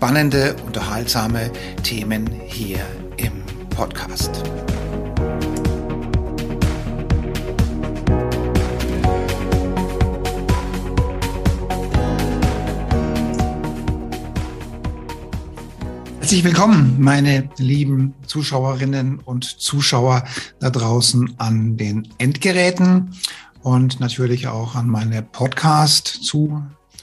spannende, unterhaltsame Themen hier im Podcast. Herzlich willkommen, meine lieben Zuschauerinnen und Zuschauer da draußen an den Endgeräten und natürlich auch an meine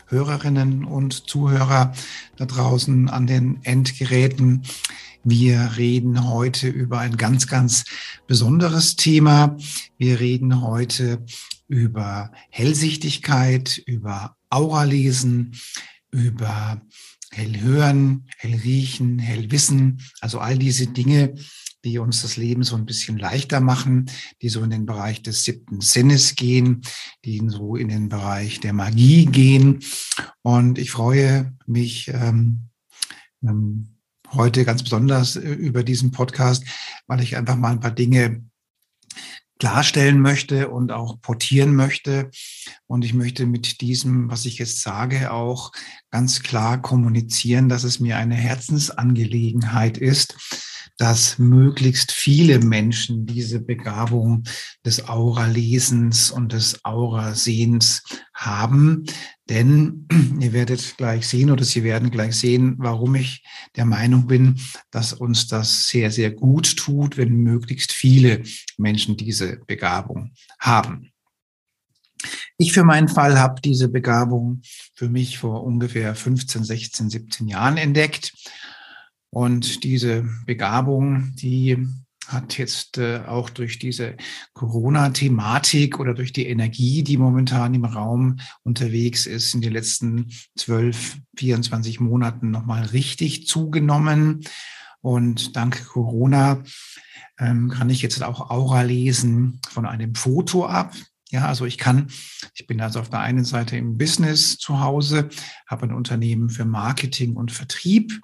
Podcast-Zuhörerinnen und Zuhörer da draußen an den Endgeräten. Wir reden heute über ein ganz, ganz besonderes Thema. Wir reden heute über Hellsichtigkeit, über Auralesen, über hell hören, hell riechen, hell wissen, also all diese Dinge, die uns das Leben so ein bisschen leichter machen, die so in den Bereich des siebten Sinnes gehen, die so in den Bereich der Magie gehen. Und ich freue mich ähm, ähm, heute ganz besonders äh, über diesen Podcast, weil ich einfach mal ein paar Dinge klarstellen möchte und auch portieren möchte. Und ich möchte mit diesem, was ich jetzt sage, auch ganz klar kommunizieren, dass es mir eine Herzensangelegenheit ist, dass möglichst viele Menschen diese Begabung des Aura-Lesens und des Aura-Sehens haben. Denn ihr werdet gleich sehen oder Sie werden gleich sehen, warum ich der Meinung bin, dass uns das sehr, sehr gut tut, wenn möglichst viele Menschen diese Begabung haben. Ich für meinen Fall habe diese Begabung für mich vor ungefähr 15, 16, 17 Jahren entdeckt und diese Begabung, die hat jetzt äh, auch durch diese Corona-Thematik oder durch die Energie, die momentan im Raum unterwegs ist, in den letzten 12, 24 Monaten nochmal richtig zugenommen. Und dank Corona ähm, kann ich jetzt auch Aura lesen von einem Foto ab. Ja, also ich kann, ich bin also auf der einen Seite im Business zu Hause, habe ein Unternehmen für Marketing und Vertrieb.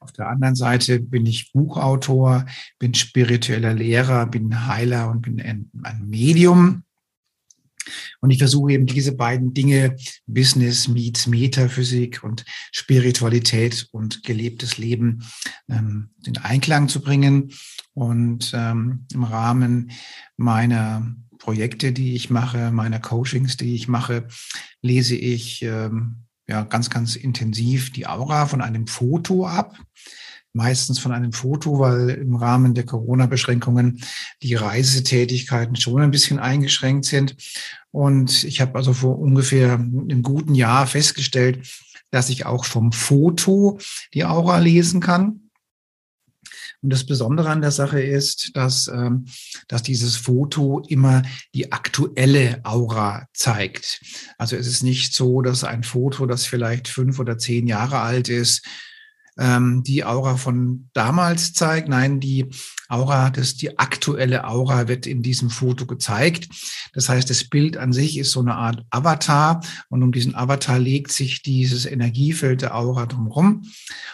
Auf der anderen Seite bin ich Buchautor, bin spiritueller Lehrer, bin Heiler und bin ein, Medium. Und ich versuche eben diese beiden Dinge, Business meets Metaphysik und Spiritualität und gelebtes Leben, ähm, in Einklang zu bringen. Und ähm, im Rahmen meiner Projekte, die ich mache, meiner Coachings, die ich mache, lese ich ähm, ja ganz, ganz intensiv die Aura von einem Foto ab. Meistens von einem Foto, weil im Rahmen der Corona-Beschränkungen die Reisetätigkeiten schon ein bisschen eingeschränkt sind. Und ich habe also vor ungefähr einem guten Jahr festgestellt, dass ich auch vom Foto die Aura lesen kann. Und das Besondere an der Sache ist, dass, ähm, dass dieses Foto immer die aktuelle Aura zeigt. Also es ist nicht so, dass ein Foto, das vielleicht fünf oder zehn Jahre alt ist, ähm, die Aura von damals zeigt. Nein, die Aura, das, die aktuelle Aura wird in diesem Foto gezeigt. Das heißt, das Bild an sich ist so eine Art Avatar und um diesen Avatar legt sich dieses Energiefeld der Aura drumherum.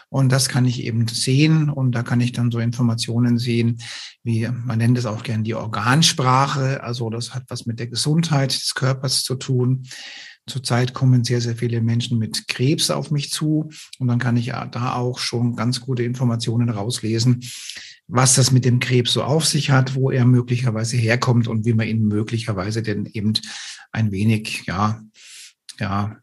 Und das kann ich eben sehen und da kann ich dann so Informationen sehen, wie man nennt es auch gern die Organsprache. Also das hat was mit der Gesundheit des Körpers zu tun. Zurzeit kommen sehr, sehr viele Menschen mit Krebs auf mich zu und dann kann ich da auch schon ganz gute Informationen rauslesen, was das mit dem Krebs so auf sich hat, wo er möglicherweise herkommt und wie man ihn möglicherweise denn eben ein wenig, ja, ja,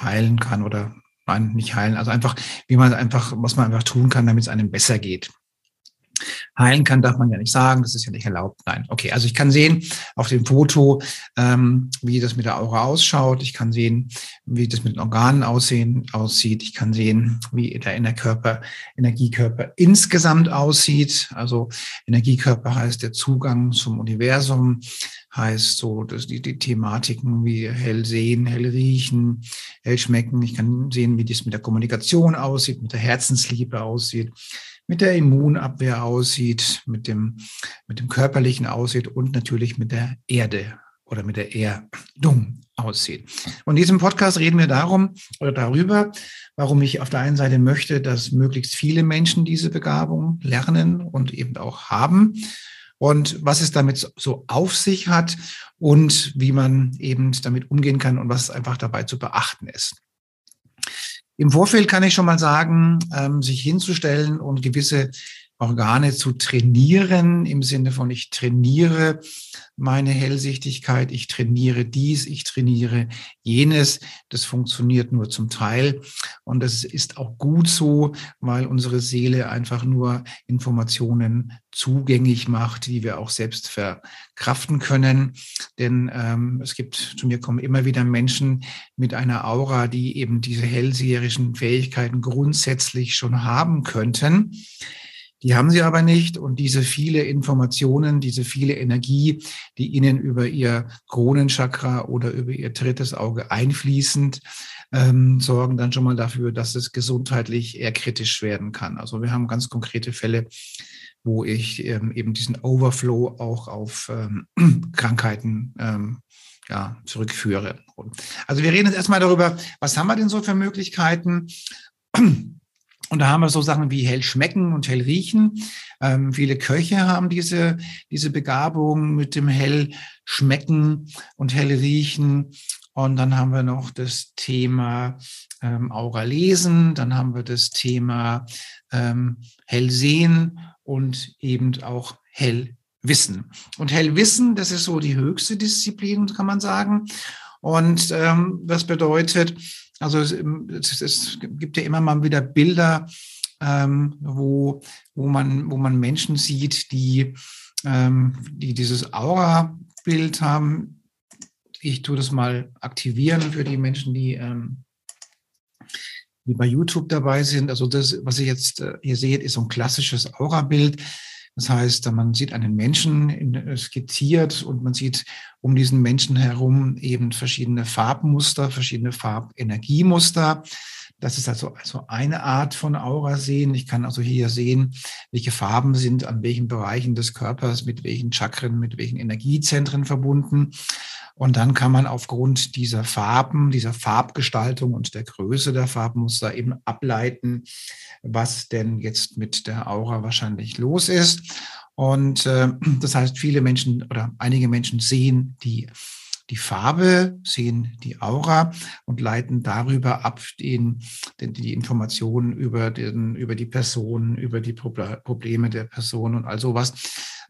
heilen kann oder nein, nicht heilen, also einfach, wie man einfach, was man einfach tun kann, damit es einem besser geht. Heilen kann, darf man ja nicht sagen, das ist ja nicht erlaubt. Nein, okay, also ich kann sehen auf dem Foto, ähm, wie das mit der Aura ausschaut. Ich kann sehen, wie das mit den Organen aussehen, aussieht. Ich kann sehen, wie der Innerkörper, Energiekörper insgesamt aussieht. Also Energiekörper heißt der Zugang zum Universum, heißt so, dass die, die Thematiken wie hell sehen, hell riechen, hell schmecken. Ich kann sehen, wie das mit der Kommunikation aussieht, mit der Herzensliebe aussieht mit der Immunabwehr aussieht, mit dem, mit dem körperlichen aussieht und natürlich mit der Erde oder mit der Erdung aussieht. Und in diesem Podcast reden wir darum oder darüber, warum ich auf der einen Seite möchte, dass möglichst viele Menschen diese Begabung lernen und eben auch haben und was es damit so auf sich hat und wie man eben damit umgehen kann und was einfach dabei zu beachten ist. Im Vorfeld kann ich schon mal sagen, ähm, sich hinzustellen und gewisse Organe zu trainieren, im Sinne von ich trainiere meine Hellsichtigkeit, ich trainiere dies, ich trainiere jenes. Das funktioniert nur zum Teil. Und das ist auch gut so, weil unsere Seele einfach nur Informationen zugänglich macht, die wir auch selbst verkraften können. Denn ähm, es gibt, zu mir kommen immer wieder Menschen mit einer Aura, die eben diese hellseherischen Fähigkeiten grundsätzlich schon haben könnten. Die haben sie aber nicht. Und diese viele Informationen, diese viele Energie, die ihnen über ihr Kronenchakra oder über ihr drittes Auge einfließend, ähm, sorgen dann schon mal dafür, dass es gesundheitlich eher kritisch werden kann. Also wir haben ganz konkrete Fälle, wo ich ähm, eben diesen Overflow auch auf ähm, Krankheiten ähm, ja, zurückführe. Also wir reden jetzt erstmal darüber, was haben wir denn so für Möglichkeiten? Und da haben wir so Sachen wie hell schmecken und hell riechen. Ähm, viele Köche haben diese, diese Begabung mit dem hell schmecken und hell riechen. Und dann haben wir noch das Thema ähm, Aura lesen. Dann haben wir das Thema ähm, hell sehen und eben auch hell wissen. Und hell wissen, das ist so die höchste Disziplin, kann man sagen. Und ähm, das bedeutet, also es, es, es, gibt ja immer mal wieder Bilder, ähm, wo, wo, man, wo man Menschen sieht, die, ähm, die dieses Aura-Bild haben. Ich tue das mal aktivieren für die Menschen, die, ähm, die bei YouTube dabei sind. Also das, was ihr jetzt äh, hier seht, ist so ein klassisches Aura-Bild. Das heißt, man sieht einen Menschen äh, skizziert und man sieht um diesen Menschen herum eben verschiedene Farbmuster, verschiedene Farbenergiemuster. Das ist also, also eine Art von Aura sehen. Ich kann also hier sehen, welche Farben sind an welchen Bereichen des Körpers, mit welchen Chakren, mit welchen Energiezentren verbunden. Und dann kann man aufgrund dieser Farben, dieser Farbgestaltung und der Größe der Farbmuster eben ableiten, was denn jetzt mit der Aura wahrscheinlich los ist. Und äh, das heißt, viele Menschen oder einige Menschen sehen die, die Farbe, sehen die Aura und leiten darüber ab den, den, die Informationen über, den, über die Person, über die Probleme der Person und all sowas.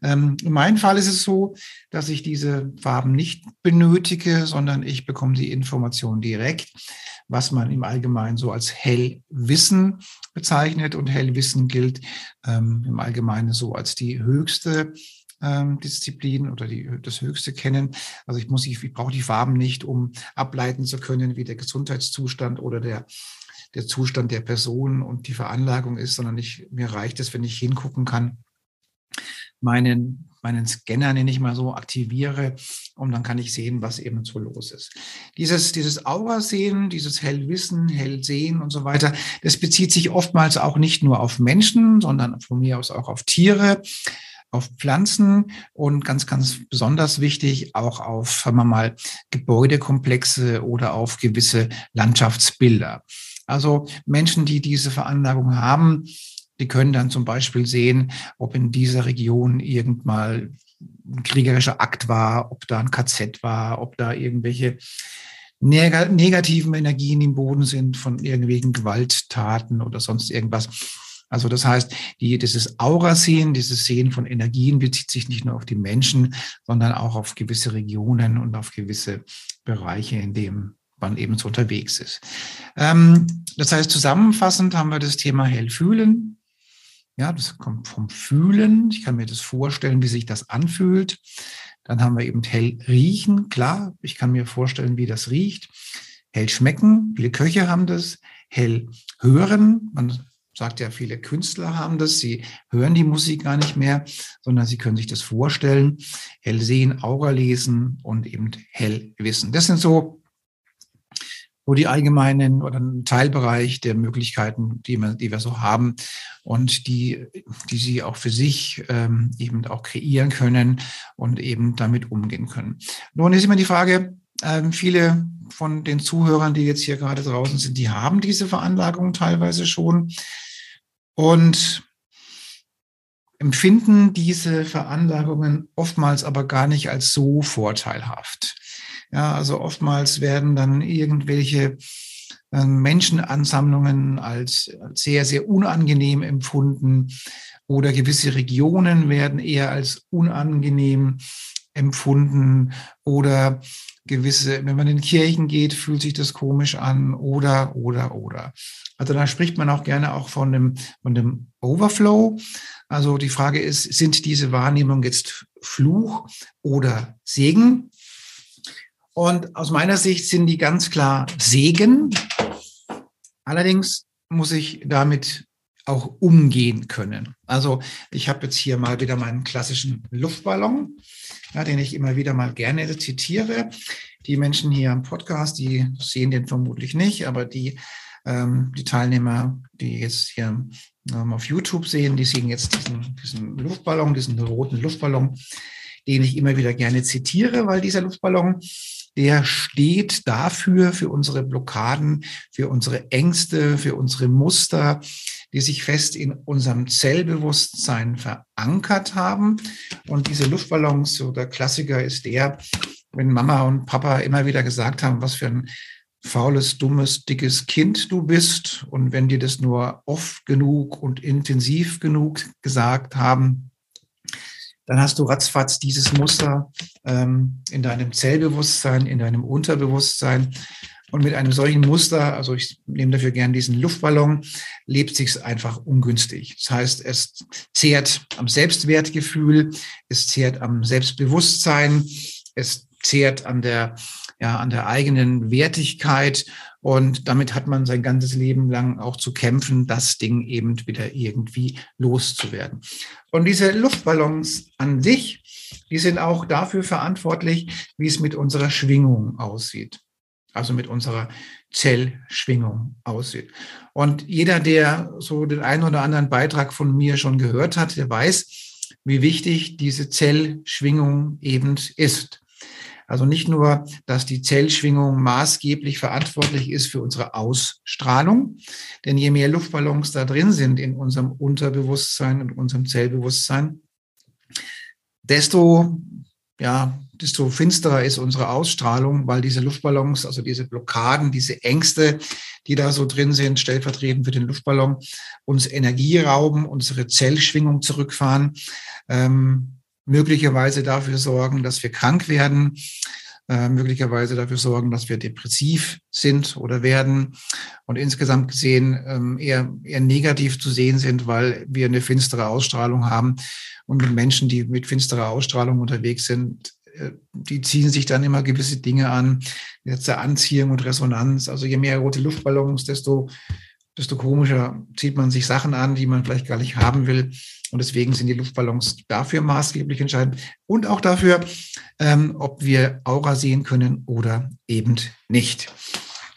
Ähm, in meinem Fall ist es so, dass ich diese Farben nicht benötige, sondern ich bekomme die Information direkt, was man im Allgemeinen so als Hellwissen bezeichnet. Und Hellwissen gilt ähm, im Allgemeinen so als die höchste ähm, Disziplin oder die, das höchste Kennen. Also ich muss, ich, ich brauche die Farben nicht, um ableiten zu können, wie der Gesundheitszustand oder der der Zustand der Person und die Veranlagung ist, sondern ich, mir reicht es, wenn ich hingucken kann meinen, meinen Scanner, nenne ich mal so, aktiviere und dann kann ich sehen, was eben so los ist. Dieses, dieses Aura-Sehen, dieses Hellwissen, Hellsehen und so weiter, das bezieht sich oftmals auch nicht nur auf Menschen, sondern von mir aus auch auf Tiere, auf Pflanzen und ganz, ganz besonders wichtig auch auf, sagen wir mal, Gebäudekomplexe oder auf gewisse Landschaftsbilder. Also Menschen, die diese Veranlagung haben, die können dann zum Beispiel sehen, ob in dieser Region irgendmal ein kriegerischer Akt war, ob da ein KZ war, ob da irgendwelche neg negativen Energien im Boden sind von irgendwelchen Gewalttaten oder sonst irgendwas. Also das heißt, die, dieses Aura-Sehen, dieses Sehen von Energien bezieht sich nicht nur auf die Menschen, sondern auch auf gewisse Regionen und auf gewisse Bereiche, in denen man eben so unterwegs ist. Ähm, das heißt, zusammenfassend haben wir das Thema Hellfühlen, ja, das kommt vom Fühlen. Ich kann mir das vorstellen, wie sich das anfühlt. Dann haben wir eben hell riechen. Klar, ich kann mir vorstellen, wie das riecht. Hell schmecken. Viele Köche haben das. Hell hören. Man sagt ja, viele Künstler haben das. Sie hören die Musik gar nicht mehr, sondern sie können sich das vorstellen. Hell sehen, Aura lesen und eben hell wissen. Das sind so wo die allgemeinen oder ein Teilbereich der Möglichkeiten, die wir, die wir so haben und die, die sie auch für sich ähm, eben auch kreieren können und eben damit umgehen können. Nun ist immer die Frage, ähm, viele von den Zuhörern, die jetzt hier gerade draußen sind, die haben diese Veranlagung teilweise schon und empfinden diese Veranlagungen oftmals aber gar nicht als so vorteilhaft. Ja, also oftmals werden dann irgendwelche äh, Menschenansammlungen als sehr, sehr unangenehm empfunden oder gewisse Regionen werden eher als unangenehm empfunden oder gewisse, wenn man in Kirchen geht, fühlt sich das komisch an oder, oder, oder. Also da spricht man auch gerne auch von dem, von dem Overflow. Also die Frage ist, sind diese Wahrnehmungen jetzt Fluch oder Segen? Und aus meiner Sicht sind die ganz klar Segen. Allerdings muss ich damit auch umgehen können. Also ich habe jetzt hier mal wieder meinen klassischen Luftballon, ja, den ich immer wieder mal gerne zitiere. Die Menschen hier am Podcast, die sehen den vermutlich nicht, aber die, ähm, die Teilnehmer, die jetzt hier ähm, auf YouTube sehen, die sehen jetzt diesen, diesen Luftballon, diesen roten Luftballon, den ich immer wieder gerne zitiere, weil dieser Luftballon der steht dafür, für unsere Blockaden, für unsere Ängste, für unsere Muster, die sich fest in unserem Zellbewusstsein verankert haben. Und diese Luftballons, so der Klassiker ist der, wenn Mama und Papa immer wieder gesagt haben, was für ein faules, dummes, dickes Kind du bist. Und wenn die das nur oft genug und intensiv genug gesagt haben, dann hast du ratzfatz dieses Muster ähm, in deinem Zellbewusstsein, in deinem Unterbewusstsein. Und mit einem solchen Muster, also ich nehme dafür gern diesen Luftballon, lebt sich's einfach ungünstig. Das heißt, es zehrt am Selbstwertgefühl, es zehrt am Selbstbewusstsein, es zehrt an der, ja, an der eigenen Wertigkeit und damit hat man sein ganzes Leben lang auch zu kämpfen, das Ding eben wieder irgendwie loszuwerden. Und diese Luftballons an sich, die sind auch dafür verantwortlich, wie es mit unserer Schwingung aussieht. Also mit unserer Zellschwingung aussieht. Und jeder, der so den einen oder anderen Beitrag von mir schon gehört hat, der weiß, wie wichtig diese Zellschwingung eben ist. Also nicht nur, dass die Zellschwingung maßgeblich verantwortlich ist für unsere Ausstrahlung, denn je mehr Luftballons da drin sind in unserem Unterbewusstsein und unserem Zellbewusstsein, desto ja, desto finsterer ist unsere Ausstrahlung, weil diese Luftballons, also diese Blockaden, diese Ängste, die da so drin sind, stellvertretend für den Luftballon, uns Energie rauben, unsere Zellschwingung zurückfahren, ähm, möglicherweise dafür sorgen, dass wir krank werden, äh, möglicherweise dafür sorgen, dass wir depressiv sind oder werden und insgesamt gesehen ähm, eher, eher negativ zu sehen sind, weil wir eine finstere Ausstrahlung haben und mit Menschen, die mit finsterer Ausstrahlung unterwegs sind, äh, die ziehen sich dann immer gewisse Dinge an, jetzt der Anziehung und Resonanz. Also je mehr rote Luftballons, desto desto komischer zieht man sich Sachen an, die man vielleicht gar nicht haben will. Und deswegen sind die Luftballons dafür maßgeblich entscheidend und auch dafür, ähm, ob wir Aura sehen können oder eben nicht.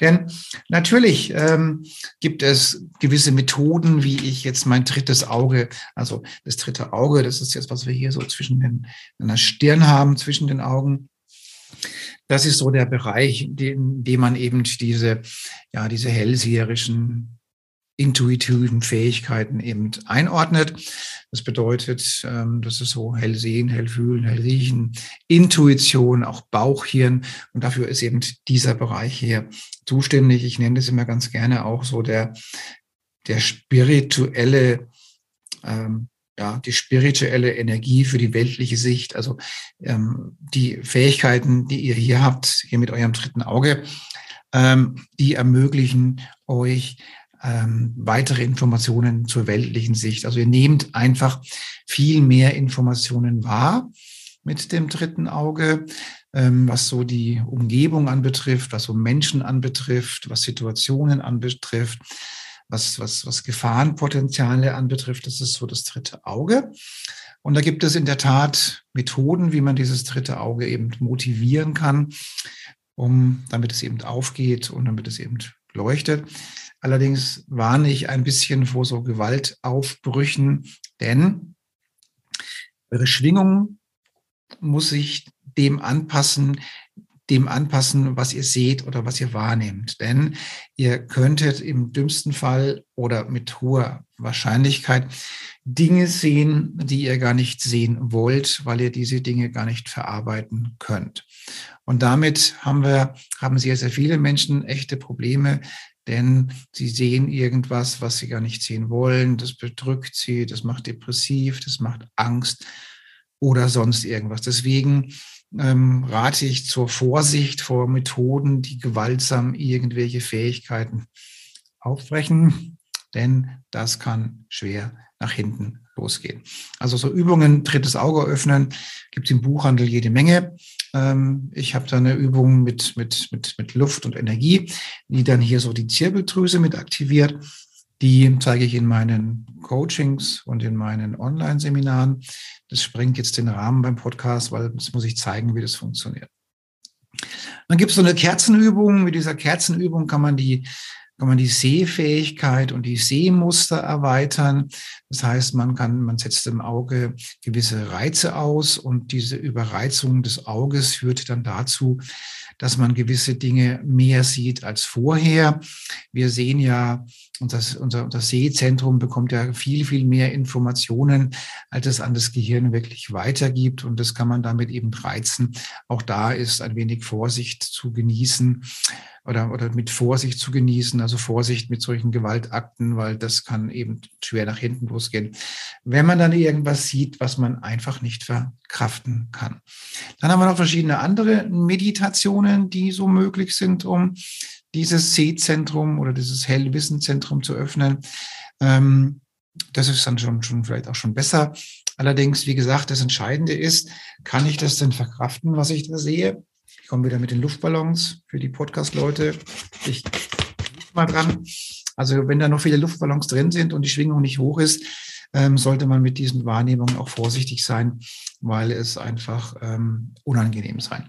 Denn natürlich ähm, gibt es gewisse Methoden, wie ich jetzt mein drittes Auge, also das dritte Auge, das ist jetzt, was wir hier so zwischen den, in der Stirn haben, zwischen den Augen. Das ist so der Bereich, in dem man eben diese, ja, diese hellseherischen intuitiven Fähigkeiten eben einordnet. Das bedeutet, ähm, das ist so hell sehen, hell fühlen, hell riechen, Intuition, auch Bauchhirn. Und dafür ist eben dieser Bereich hier zuständig. Ich nenne das immer ganz gerne auch so der, der spirituelle, ähm, ja, die spirituelle Energie für die weltliche Sicht. Also ähm, die Fähigkeiten, die ihr hier habt, hier mit eurem dritten Auge, ähm, die ermöglichen euch ähm, weitere Informationen zur weltlichen Sicht. Also ihr nehmt einfach viel mehr Informationen wahr mit dem dritten Auge, ähm, was so die Umgebung anbetrifft, was so Menschen anbetrifft, was Situationen anbetrifft, was, was, was Gefahrenpotenziale anbetrifft. Das ist so das dritte Auge. Und da gibt es in der Tat Methoden, wie man dieses dritte Auge eben motivieren kann. um, damit es eben aufgeht und damit es eben leuchtet. Allerdings warne ich ein bisschen vor so Gewaltaufbrüchen, denn eure Schwingung muss sich dem anpassen, dem anpassen, was ihr seht oder was ihr wahrnehmt. Denn ihr könntet im dümmsten Fall oder mit hoher Wahrscheinlichkeit Dinge sehen, die ihr gar nicht sehen wollt, weil ihr diese Dinge gar nicht verarbeiten könnt. Und damit haben wir, haben sehr, sehr viele Menschen echte Probleme, denn sie sehen irgendwas, was sie gar nicht sehen wollen. Das bedrückt sie, das macht depressiv, das macht Angst oder sonst irgendwas. Deswegen ähm, rate ich zur Vorsicht vor Methoden, die gewaltsam irgendwelche Fähigkeiten aufbrechen, denn das kann schwer nach hinten losgehen. Also so Übungen, drittes Auge öffnen, gibt im Buchhandel jede Menge. Ähm, ich habe da eine Übung mit, mit, mit, mit Luft und Energie, die dann hier so die Zirbeldrüse mit aktiviert. Die zeige ich in meinen Coachings und in meinen Online-Seminaren. Das sprengt jetzt den Rahmen beim Podcast, weil das muss ich zeigen, wie das funktioniert. Dann gibt es so eine Kerzenübung. Mit dieser Kerzenübung kann man die kann man die Sehfähigkeit und die Sehmuster erweitern. Das heißt, man kann, man setzt im Auge gewisse Reize aus und diese Überreizung des Auges führt dann dazu, dass man gewisse Dinge mehr sieht als vorher. Wir sehen ja, unser, unser, unser Sehzentrum bekommt ja viel, viel mehr Informationen, als es an das Gehirn wirklich weitergibt. Und das kann man damit eben reizen. Auch da ist ein wenig Vorsicht zu genießen oder, oder mit Vorsicht zu genießen, also Vorsicht mit solchen Gewaltakten, weil das kann eben schwer nach hinten losgehen, wenn man dann irgendwas sieht, was man einfach nicht verkraften kann. Dann haben wir noch verschiedene andere Meditationen, die so möglich sind, um dieses Sehzentrum oder dieses Hellwissenzentrum zu öffnen. Ähm, das ist dann schon, schon vielleicht auch schon besser. Allerdings, wie gesagt, das Entscheidende ist, kann ich das denn verkraften, was ich da sehe? Ich komme wieder mit den Luftballons für die Podcast-Leute. Ich mal dran. Also wenn da noch viele Luftballons drin sind und die Schwingung nicht hoch ist, ähm, sollte man mit diesen Wahrnehmungen auch vorsichtig sein, weil es einfach ähm, unangenehm sein.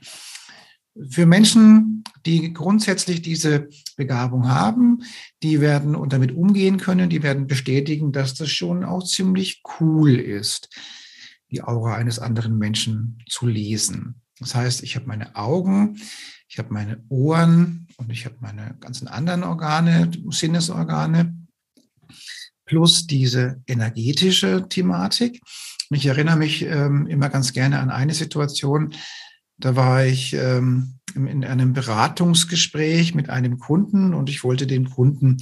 Für Menschen, die grundsätzlich diese Begabung haben, die werden und damit umgehen können, die werden bestätigen, dass das schon auch ziemlich cool ist, die Aura eines anderen Menschen zu lesen. Das heißt, ich habe meine Augen, ich habe meine Ohren und ich habe meine ganzen anderen Organe, Sinnesorgane, plus diese energetische Thematik. Ich erinnere mich ähm, immer ganz gerne an eine Situation, da war ich ähm, in einem Beratungsgespräch mit einem Kunden und ich wollte den Kunden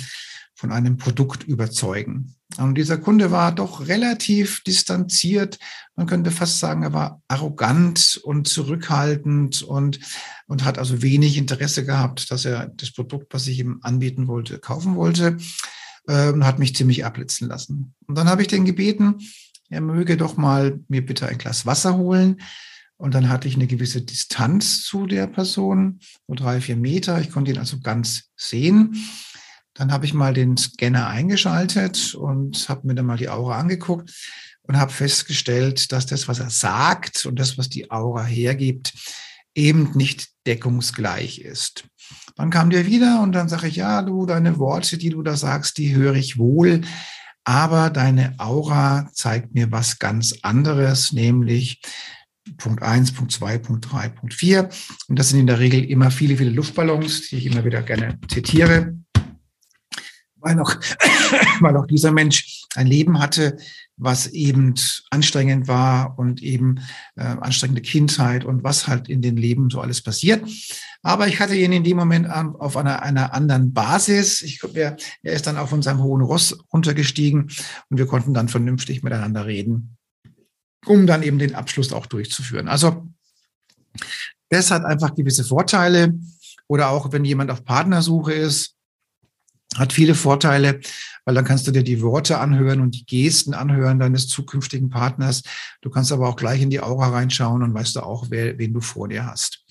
von einem Produkt überzeugen. Und dieser Kunde war doch relativ distanziert. Man könnte fast sagen, er war arrogant und zurückhaltend und, und hat also wenig Interesse gehabt, dass er das Produkt, was ich ihm anbieten wollte, kaufen wollte äh, und hat mich ziemlich abblitzen lassen. Und dann habe ich den gebeten, er möge doch mal mir bitte ein Glas Wasser holen. Und dann hatte ich eine gewisse Distanz zu der Person, so drei, vier Meter. Ich konnte ihn also ganz sehen. Dann habe ich mal den Scanner eingeschaltet und habe mir dann mal die Aura angeguckt und habe festgestellt, dass das, was er sagt und das, was die Aura hergibt, eben nicht deckungsgleich ist. Dann kam der wieder und dann sage ich, ja, du, deine Worte, die du da sagst, die höre ich wohl, aber deine Aura zeigt mir was ganz anderes, nämlich Punkt eins, Punkt zwei, Punkt drei, Punkt vier. Und das sind in der Regel immer viele, viele Luftballons, die ich immer wieder gerne zitiere weil auch, weil auch dieser Mensch ein Leben hatte, was eben anstrengend war und eben äh, anstrengende Kindheit und was halt in den Leben so alles passiert. Aber ich hatte ihn in dem Moment auf einer, einer anderen Basis. Ich, er, er ist dann auf unserem hohen Ross runtergestiegen und wir konnten dann vernünftig miteinander reden, um dann eben den Abschluss auch durchzuführen. Also das hat einfach gewisse Vorteile. Oder auch wenn jemand auf Partnersuche ist, hat viele Vorteile, weil dann kannst du dir die Worte anhören und die Gesten anhören deines zukünftigen Partners. Du kannst aber auch gleich in die Aura reinschauen und weißt du auch, wer, wen du vor dir hast.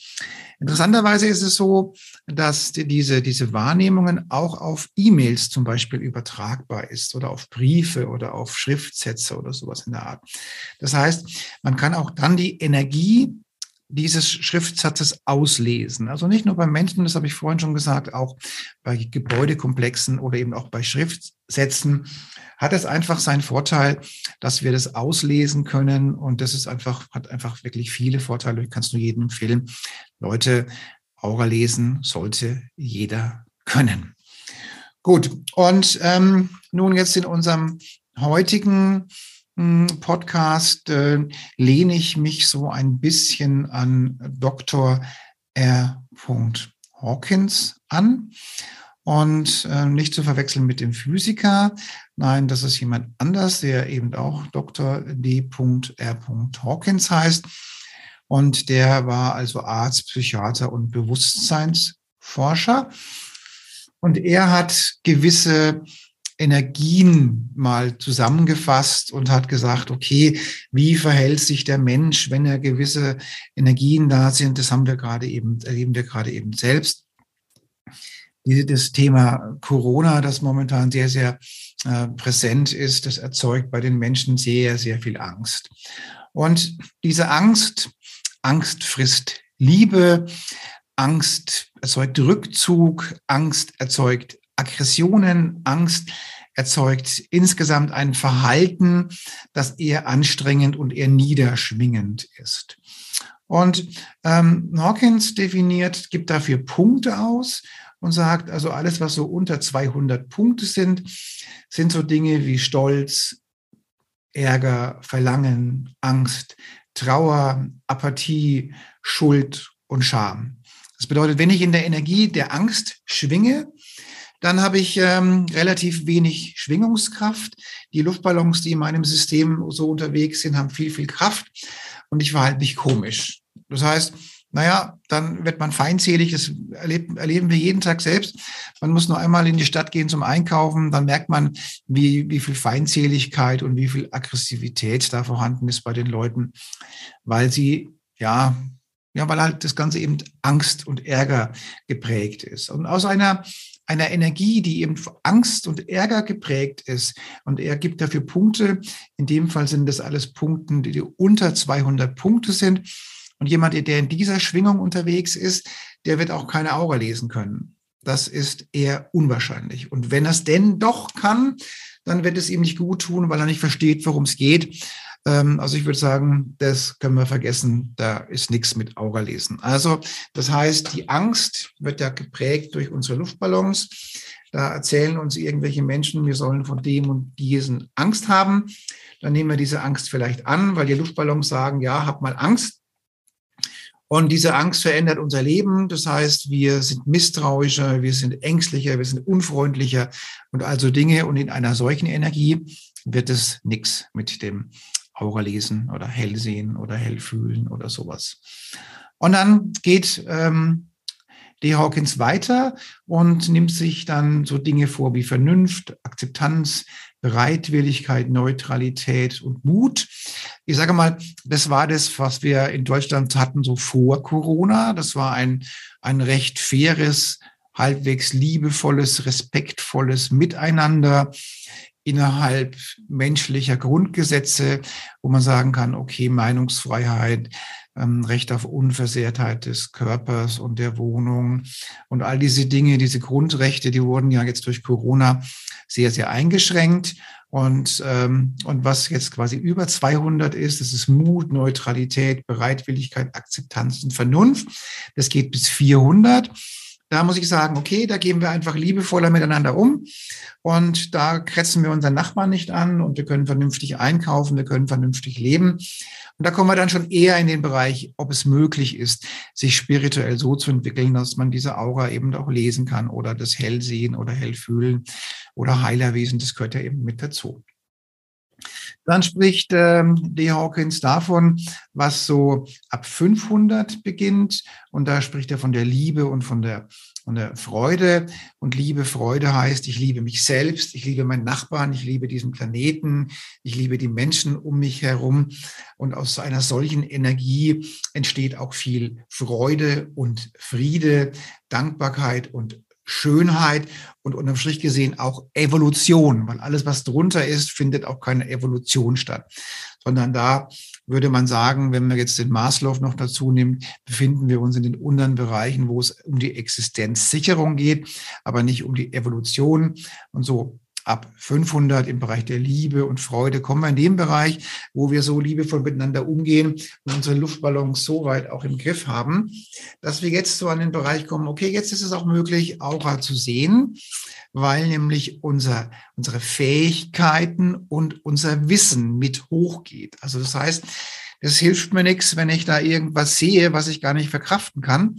Interessanterweise ist es so, dass diese, diese Wahrnehmungen auch auf E-Mails zum Beispiel übertragbar ist oder auf Briefe oder auf Schriftsätze oder sowas in der Art. Das heißt, man kann auch dann die Energie dieses Schriftsatzes auslesen. Also nicht nur bei Menschen, das habe ich vorhin schon gesagt, auch bei Gebäudekomplexen oder eben auch bei Schriftsätzen hat es einfach seinen Vorteil, dass wir das auslesen können. Und das ist einfach, hat einfach wirklich viele Vorteile. Ich kann es nur jedem empfehlen. Leute, Aura lesen sollte jeder können. Gut, und ähm, nun jetzt in unserem heutigen hm, Podcast äh, lehne ich mich so ein bisschen an Dr. R. Hawkins an und äh, nicht zu verwechseln mit dem Physiker. Nein, das ist jemand anders, der eben auch Dr. D. R. Hawkins heißt. Und der war also Arzt, Psychiater und Bewusstseinsforscher. Und er hat gewisse Energien mal zusammengefasst und hat gesagt, okay, wie verhält sich der Mensch, wenn er gewisse Energien da sind? Das haben wir gerade eben, erleben wir gerade eben selbst. Das Thema Corona, das momentan sehr, sehr äh, präsent ist, das erzeugt bei den Menschen sehr, sehr viel Angst. Und diese Angst, Angst frisst Liebe, Angst erzeugt Rückzug, Angst erzeugt Aggressionen, Angst erzeugt insgesamt ein Verhalten, das eher anstrengend und eher niederschwingend ist. Und ähm, Hawkins definiert, gibt dafür Punkte aus und sagt, also alles, was so unter 200 Punkte sind, sind so Dinge wie Stolz, Ärger, Verlangen, Angst, Trauer, Apathie, Schuld und Scham. Das bedeutet, wenn ich in der Energie der Angst schwinge, dann habe ich ähm, relativ wenig Schwingungskraft. Die Luftballons, die in meinem System so unterwegs sind, haben viel, viel Kraft und ich verhalte mich komisch. Das heißt, naja, dann wird man feindselig. Das erleben, wir jeden Tag selbst. Man muss nur einmal in die Stadt gehen zum Einkaufen, dann merkt man, wie, wie viel Feindseligkeit und wie viel Aggressivität da vorhanden ist bei den Leuten, weil sie, ja, ja, weil halt das Ganze eben Angst und Ärger geprägt ist. Und aus einer einer Energie, die eben Angst und Ärger geprägt ist. Und er gibt dafür Punkte. In dem Fall sind das alles Punkte, die unter 200 Punkte sind. Und jemand, der in dieser Schwingung unterwegs ist, der wird auch keine Aura lesen können. Das ist eher unwahrscheinlich. Und wenn er es denn doch kann, dann wird es ihm nicht gut tun, weil er nicht versteht, worum es geht. Ähm, also ich würde sagen, das können wir vergessen. Da ist nichts mit Aura-Lesen. Also das heißt, die Angst wird ja geprägt durch unsere Luftballons. Da erzählen uns irgendwelche Menschen, wir sollen von dem und diesen Angst haben. Dann nehmen wir diese Angst vielleicht an, weil die Luftballons sagen, ja, hab mal Angst. Und diese Angst verändert unser Leben. Das heißt, wir sind misstrauischer, wir sind ängstlicher, wir sind unfreundlicher und also Dinge. Und in einer solchen Energie wird es nichts mit dem Aura lesen oder hell sehen oder hell fühlen oder sowas. Und dann geht ähm, D. Hawkins weiter und nimmt sich dann so Dinge vor wie Vernunft, Akzeptanz, Bereitwilligkeit, Neutralität und Mut. Ich sage mal, das war das, was wir in Deutschland hatten, so vor Corona. Das war ein, ein recht faires, halbwegs liebevolles, respektvolles Miteinander innerhalb menschlicher Grundgesetze, wo man sagen kann, okay, Meinungsfreiheit, ähm, Recht auf Unversehrtheit des Körpers und der Wohnung und all diese Dinge, diese Grundrechte, die wurden ja jetzt durch Corona sehr, sehr eingeschränkt. Und, ähm, und was jetzt quasi über 200 ist, das ist Mut, Neutralität, Bereitwilligkeit, Akzeptanz und Vernunft. Das geht bis 400. Da muss ich sagen, okay, da gehen wir einfach liebevoller miteinander um und da kretzen wir unseren Nachbarn nicht an und wir können vernünftig einkaufen, wir können vernünftig leben. Und da kommen wir dann schon eher in den Bereich, ob es möglich ist, sich spirituell so zu entwickeln, dass man diese Aura eben auch lesen kann oder das Hellsehen oder Hellfühlen oder Heilerwesen, das gehört ja eben mit dazu. Dann spricht ähm, D. Hawkins davon, was so ab 500 beginnt. Und da spricht er von der Liebe und von der, von der Freude. Und Liebe, Freude heißt, ich liebe mich selbst, ich liebe meinen Nachbarn, ich liebe diesen Planeten, ich liebe die Menschen um mich herum. Und aus einer solchen Energie entsteht auch viel Freude und Friede, Dankbarkeit und Schönheit und unterm Strich gesehen auch Evolution, weil alles, was drunter ist, findet auch keine Evolution statt, sondern da würde man sagen, wenn man jetzt den Maslow noch dazu nimmt, befinden wir uns in den unteren Bereichen, wo es um die Existenzsicherung geht, aber nicht um die Evolution. Und so ab 500 im Bereich der Liebe und Freude kommen wir in den Bereich, wo wir so liebevoll miteinander umgehen und unsere Luftballons so weit auch im Griff haben, dass wir jetzt so an den Bereich kommen, okay, jetzt ist es auch möglich, Aura zu sehen, weil nämlich unser, unsere Fähigkeiten und unser Wissen mit hochgeht. Also das heißt, es hilft mir nichts, wenn ich da irgendwas sehe, was ich gar nicht verkraften kann,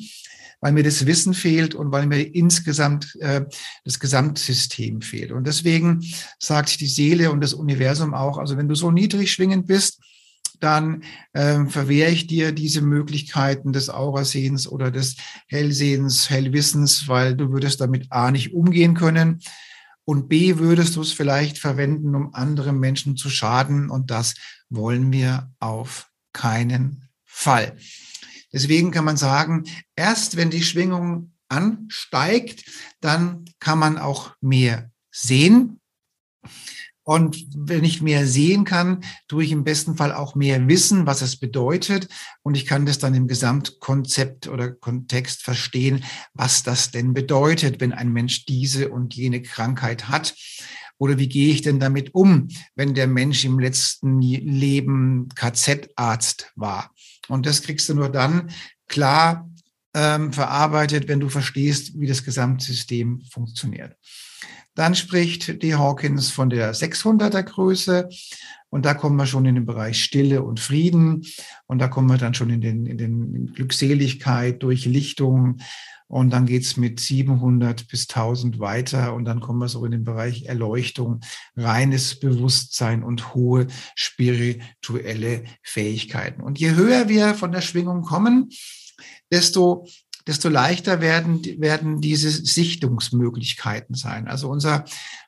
weil mir das Wissen fehlt und weil mir insgesamt äh, das Gesamtsystem fehlt. Und deswegen sagt die Seele und das Universum auch, also wenn du so niedrig schwingend bist, dann ähm, verwehre ich dir diese Möglichkeiten des Aurasehens oder des Hellsehens, Hellwissens, weil du würdest damit A nicht umgehen können und B würdest du es vielleicht verwenden, um anderen Menschen zu schaden und das wollen wir auf keinen Fall. Deswegen kann man sagen, erst wenn die Schwingung ansteigt, dann kann man auch mehr sehen. Und wenn ich mehr sehen kann, tue ich im besten Fall auch mehr wissen, was es bedeutet. Und ich kann das dann im Gesamtkonzept oder Kontext verstehen, was das denn bedeutet, wenn ein Mensch diese und jene Krankheit hat. Oder wie gehe ich denn damit um, wenn der Mensch im letzten Leben KZ-Arzt war? Und das kriegst du nur dann klar ähm, verarbeitet, wenn du verstehst, wie das Gesamtsystem funktioniert. Dann spricht die Hawkins von der 600er Größe. Und da kommen wir schon in den Bereich Stille und Frieden. Und da kommen wir dann schon in den, in den Glückseligkeit, Durchlichtung. Und dann geht's mit 700 bis 1000 weiter. Und dann kommen wir so in den Bereich Erleuchtung, reines Bewusstsein und hohe spirituelle Fähigkeiten. Und je höher wir von der Schwingung kommen, desto desto leichter werden, werden diese Sichtungsmöglichkeiten sein. Also unser,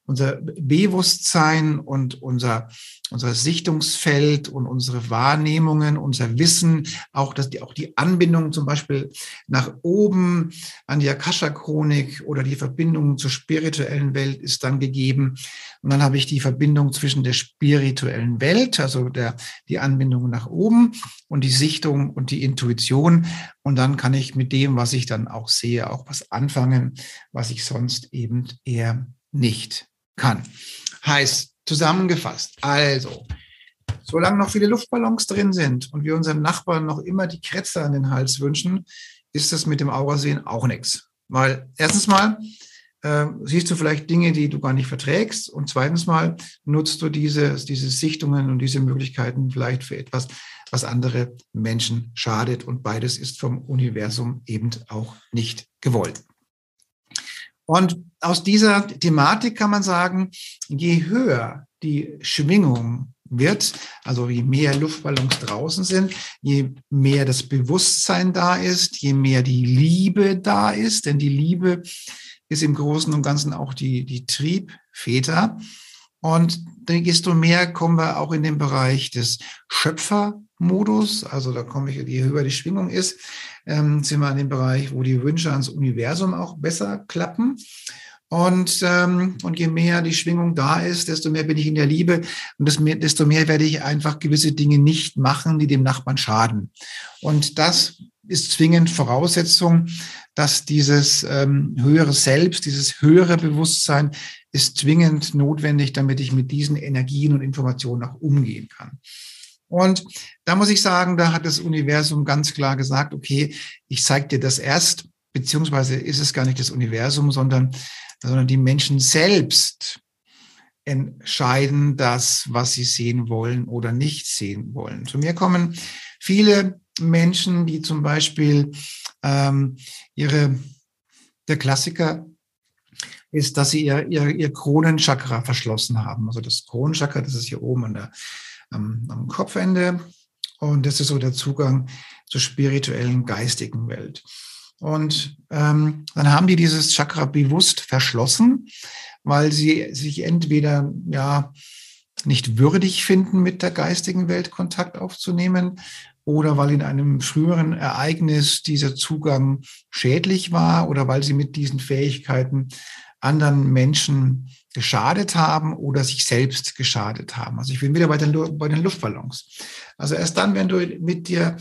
unser Bewusstsein und unser, unser Sichtungsfeld und unsere Wahrnehmungen, unser Wissen, auch, dass die, auch die Anbindung zum Beispiel nach oben an die Akasha-Chronik oder die Verbindung zur spirituellen Welt ist dann gegeben. Und dann habe ich die Verbindung zwischen der spirituellen Welt, also der, die Anbindung nach oben und die Sichtung und die Intuition. Und dann kann ich mit dem, was ich dann auch sehe, auch was anfangen, was ich sonst eben eher nicht kann. Heißt zusammengefasst, also, solange noch viele Luftballons drin sind und wir unserem Nachbarn noch immer die Kretze an den Hals wünschen, ist das mit dem Aurasehen auch nichts. Weil erstens mal äh, siehst du vielleicht Dinge, die du gar nicht verträgst und zweitens mal nutzt du diese, diese Sichtungen und diese Möglichkeiten vielleicht für etwas, was andere Menschen schadet und beides ist vom Universum eben auch nicht gewollt. Und aus dieser Thematik kann man sagen, je höher die Schwingung wird, also je mehr Luftballons draußen sind, je mehr das Bewusstsein da ist, je mehr die Liebe da ist, denn die Liebe ist im Großen und Ganzen auch die, die Triebväter. Und desto mehr kommen wir auch in den Bereich des Schöpfermodus, also da komme ich, je höher die Schwingung ist, ähm, sind wir an dem Bereich, wo die Wünsche ans Universum auch besser klappen. Und, ähm, und je mehr die Schwingung da ist, desto mehr bin ich in der Liebe und desto mehr werde ich einfach gewisse Dinge nicht machen, die dem Nachbarn schaden. Und das ist zwingend Voraussetzung, dass dieses ähm, höhere Selbst, dieses höhere Bewusstsein ist zwingend notwendig, damit ich mit diesen Energien und Informationen auch umgehen kann. Und da muss ich sagen, da hat das Universum ganz klar gesagt, okay, ich zeige dir das erst, beziehungsweise ist es gar nicht das Universum, sondern, sondern die Menschen selbst entscheiden das, was sie sehen wollen oder nicht sehen wollen. Zu mir kommen viele Menschen, die zum Beispiel ähm, ihre, der Klassiker ist, dass sie ihr, ihr, ihr Kronenchakra verschlossen haben. Also das Kronenchakra, das ist hier oben an der am, am Kopfende. Und das ist so der Zugang zur spirituellen, geistigen Welt. Und ähm, dann haben die dieses Chakra bewusst verschlossen, weil sie sich entweder ja nicht würdig finden, mit der geistigen Welt Kontakt aufzunehmen, oder weil in einem früheren Ereignis dieser Zugang schädlich war oder weil sie mit diesen Fähigkeiten anderen Menschen geschadet haben oder sich selbst geschadet haben. Also ich bin wieder bei den, bei den Luftballons. Also erst dann, wenn du mit dir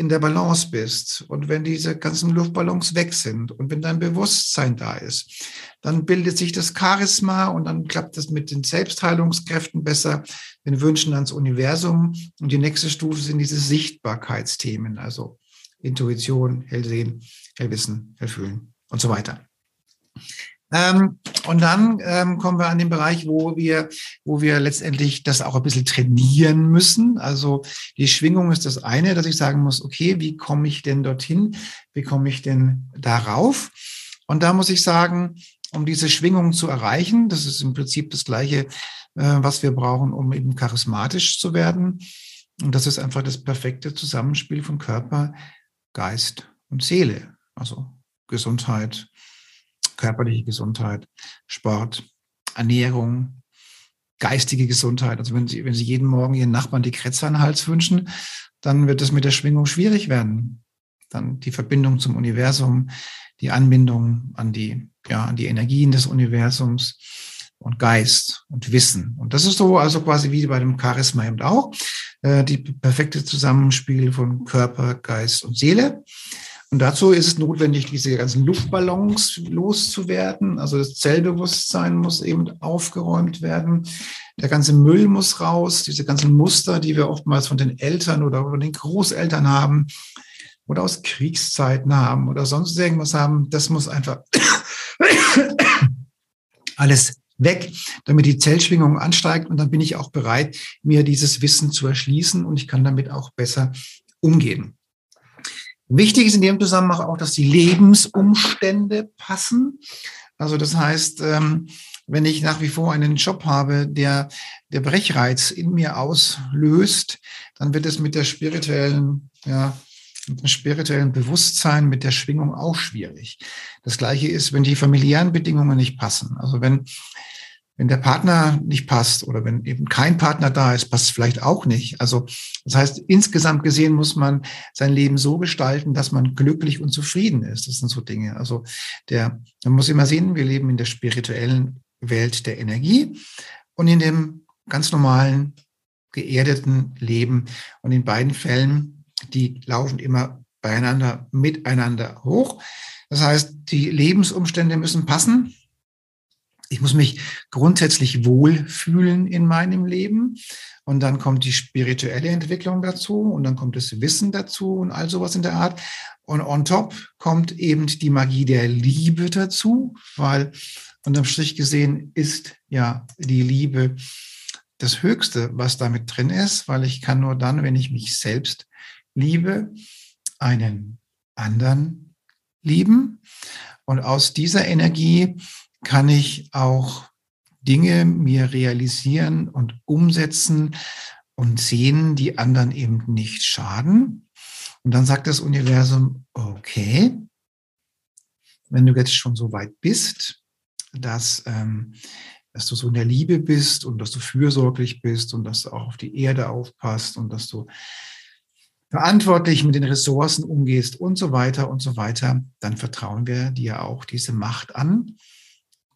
in der Balance bist und wenn diese ganzen Luftballons weg sind und wenn dein Bewusstsein da ist, dann bildet sich das Charisma und dann klappt das mit den Selbstheilungskräften besser, den Wünschen ans Universum. Und die nächste Stufe sind diese Sichtbarkeitsthemen, also Intuition, Hellsehen, Hellwissen, Hellfühlen und so weiter. Ähm, und dann ähm, kommen wir an den Bereich, wo wir, wo wir letztendlich das auch ein bisschen trainieren müssen. Also die Schwingung ist das eine, dass ich sagen muss, okay, wie komme ich denn dorthin? Wie komme ich denn darauf? Und da muss ich sagen, um diese Schwingung zu erreichen, das ist im Prinzip das Gleiche, äh, was wir brauchen, um eben charismatisch zu werden. Und das ist einfach das perfekte Zusammenspiel von Körper, Geist und Seele. Also Gesundheit, körperliche Gesundheit, Sport, Ernährung, geistige Gesundheit. Also wenn Sie, wenn Sie jeden Morgen Ihren Nachbarn die Kretze an den Hals wünschen, dann wird es mit der Schwingung schwierig werden. Dann die Verbindung zum Universum, die Anbindung an die, ja, an die Energien des Universums und Geist und Wissen. Und das ist so also quasi wie bei dem Charisma eben auch, äh, die perfekte Zusammenspiel von Körper, Geist und Seele. Und dazu ist es notwendig, diese ganzen Luftballons loszuwerden. Also das Zellbewusstsein muss eben aufgeräumt werden. Der ganze Müll muss raus. Diese ganzen Muster, die wir oftmals von den Eltern oder von den Großeltern haben oder aus Kriegszeiten haben oder sonst irgendwas haben, das muss einfach alles weg, damit die Zellschwingung ansteigt. Und dann bin ich auch bereit, mir dieses Wissen zu erschließen und ich kann damit auch besser umgehen. Wichtig ist in dem Zusammenhang auch, dass die Lebensumstände passen. Also das heißt, ähm, wenn ich nach wie vor einen Job habe, der der Brechreiz in mir auslöst, dann wird es mit der spirituellen, ja, mit dem spirituellen Bewusstsein, mit der Schwingung auch schwierig. Das gleiche ist, wenn die familiären Bedingungen nicht passen. Also wenn wenn der Partner nicht passt oder wenn eben kein Partner da ist, passt es vielleicht auch nicht. Also das heißt, insgesamt gesehen muss man sein Leben so gestalten, dass man glücklich und zufrieden ist. Das sind so Dinge. Also der, man muss immer sehen, wir leben in der spirituellen Welt der Energie und in dem ganz normalen, geerdeten Leben. Und in beiden Fällen, die laufen immer beieinander, miteinander hoch. Das heißt, die Lebensumstände müssen passen ich muss mich grundsätzlich wohlfühlen in meinem Leben. Und dann kommt die spirituelle Entwicklung dazu und dann kommt das Wissen dazu und all sowas in der Art. Und on top kommt eben die Magie der Liebe dazu, weil unterm Strich gesehen ist ja die Liebe das Höchste, was damit drin ist, weil ich kann nur dann, wenn ich mich selbst liebe, einen anderen lieben. Und aus dieser Energie kann ich auch Dinge mir realisieren und umsetzen und sehen, die anderen eben nicht schaden. Und dann sagt das Universum, okay, wenn du jetzt schon so weit bist, dass, ähm, dass du so in der Liebe bist und dass du fürsorglich bist und dass du auch auf die Erde aufpasst und dass du verantwortlich mit den Ressourcen umgehst und so weiter und so weiter, dann vertrauen wir dir auch diese Macht an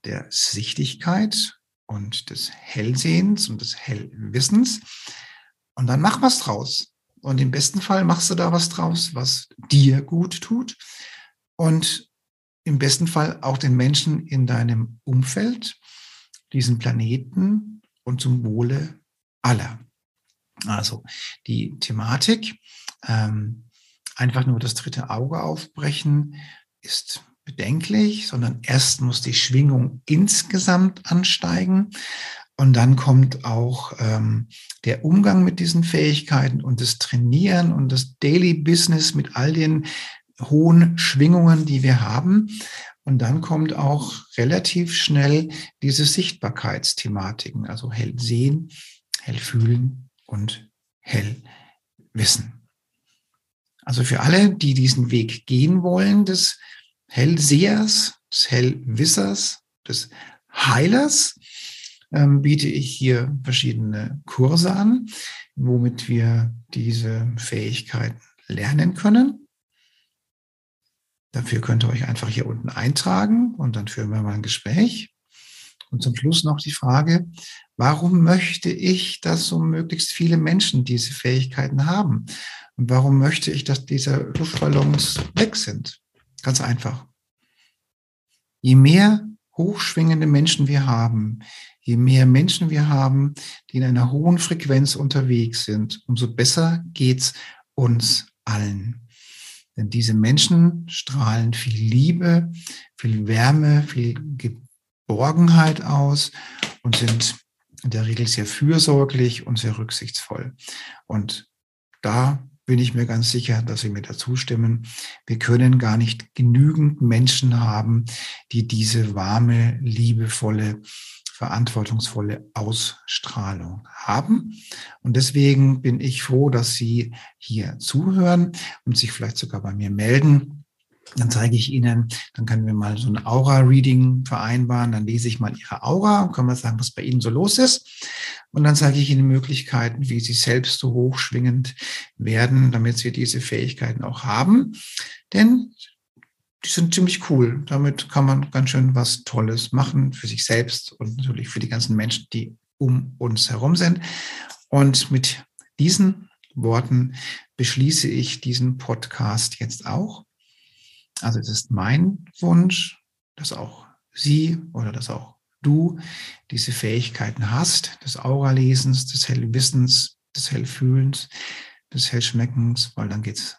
der Sichtigkeit und des Hellsehens und des Hellwissens. Und dann mach was draus. Und im besten Fall machst du da was draus, was dir gut tut. Und im besten Fall auch den Menschen in deinem Umfeld, diesen Planeten und zum Wohle aller. Also die Thematik, ähm, einfach nur das dritte Auge aufbrechen, ist bedenklich, sondern erst muss die Schwingung insgesamt ansteigen. Und dann kommt auch ähm, der Umgang mit diesen Fähigkeiten und das Trainieren und das Daily Business mit all den hohen Schwingungen, die wir haben. Und dann kommt auch relativ schnell diese Sichtbarkeitsthematiken, also hell sehen, hell fühlen und hell wissen. Also für alle, die diesen Weg gehen wollen, des Hellsehers, des Hellwissers, des Heilers ähm, biete ich hier verschiedene Kurse an, womit wir diese Fähigkeiten lernen können. Dafür könnt ihr euch einfach hier unten eintragen und dann führen wir mal ein Gespräch. Und zum Schluss noch die Frage, warum möchte ich, dass so möglichst viele Menschen diese Fähigkeiten haben? Und warum möchte ich, dass diese Luftballons weg sind? Ganz einfach. Je mehr hochschwingende Menschen wir haben, je mehr Menschen wir haben, die in einer hohen Frequenz unterwegs sind, umso besser geht's uns allen. Denn diese Menschen strahlen viel Liebe, viel Wärme, viel Geborgenheit aus und sind in der Regel sehr fürsorglich und sehr rücksichtsvoll. Und da bin ich mir ganz sicher, dass Sie mir dazu stimmen. Wir können gar nicht genügend Menschen haben, die diese warme, liebevolle, verantwortungsvolle Ausstrahlung haben. Und deswegen bin ich froh, dass Sie hier zuhören und sich vielleicht sogar bei mir melden dann zeige ich Ihnen, dann können wir mal so ein Aura-Reading vereinbaren. Dann lese ich mal Ihre Aura und können wir sagen, was bei Ihnen so los ist. Und dann zeige ich Ihnen Möglichkeiten, wie Sie selbst so hochschwingend werden, damit Sie diese Fähigkeiten auch haben. Denn die sind ziemlich cool. Damit kann man ganz schön was Tolles machen für sich selbst und natürlich für die ganzen Menschen, die um uns herum sind. Und mit diesen Worten beschließe ich diesen Podcast jetzt auch. Also es ist mein Wunsch, dass auch Sie oder dass auch du diese Fähigkeiten hast, des Auralesens, des Hellwissens, des Hellfühlens, des Hellschmeckens, weil dann geht es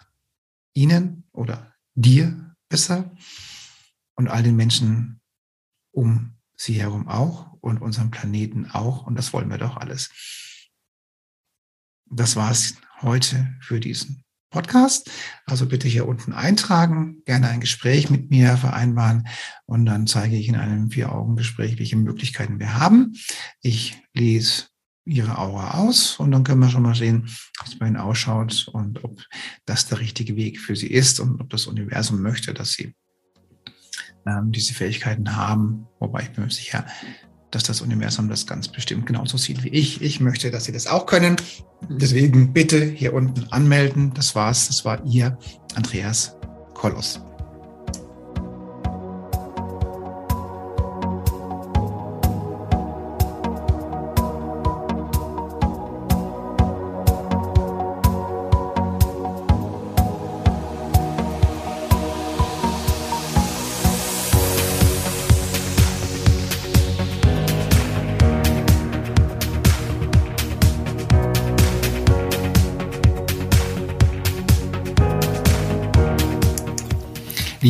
Ihnen oder dir besser und all den Menschen um Sie herum auch und unserem Planeten auch. Und das wollen wir doch alles. Das war es heute für diesen Podcast. Also bitte hier unten eintragen, gerne ein Gespräch mit mir vereinbaren und dann zeige ich in einem Vier-Augen-Gespräch, welche Möglichkeiten wir haben. Ich lese Ihre Aura aus und dann können wir schon mal sehen, wie es bei Ihnen ausschaut und ob das der richtige Weg für Sie ist und ob das Universum möchte, dass Sie ähm, diese Fähigkeiten haben. Wobei ich bin mir sicher, dass das Universum das ganz bestimmt genauso sieht wie ich. Ich möchte, dass Sie das auch können. Deswegen bitte hier unten anmelden. Das war's. Das war Ihr Andreas Kollos.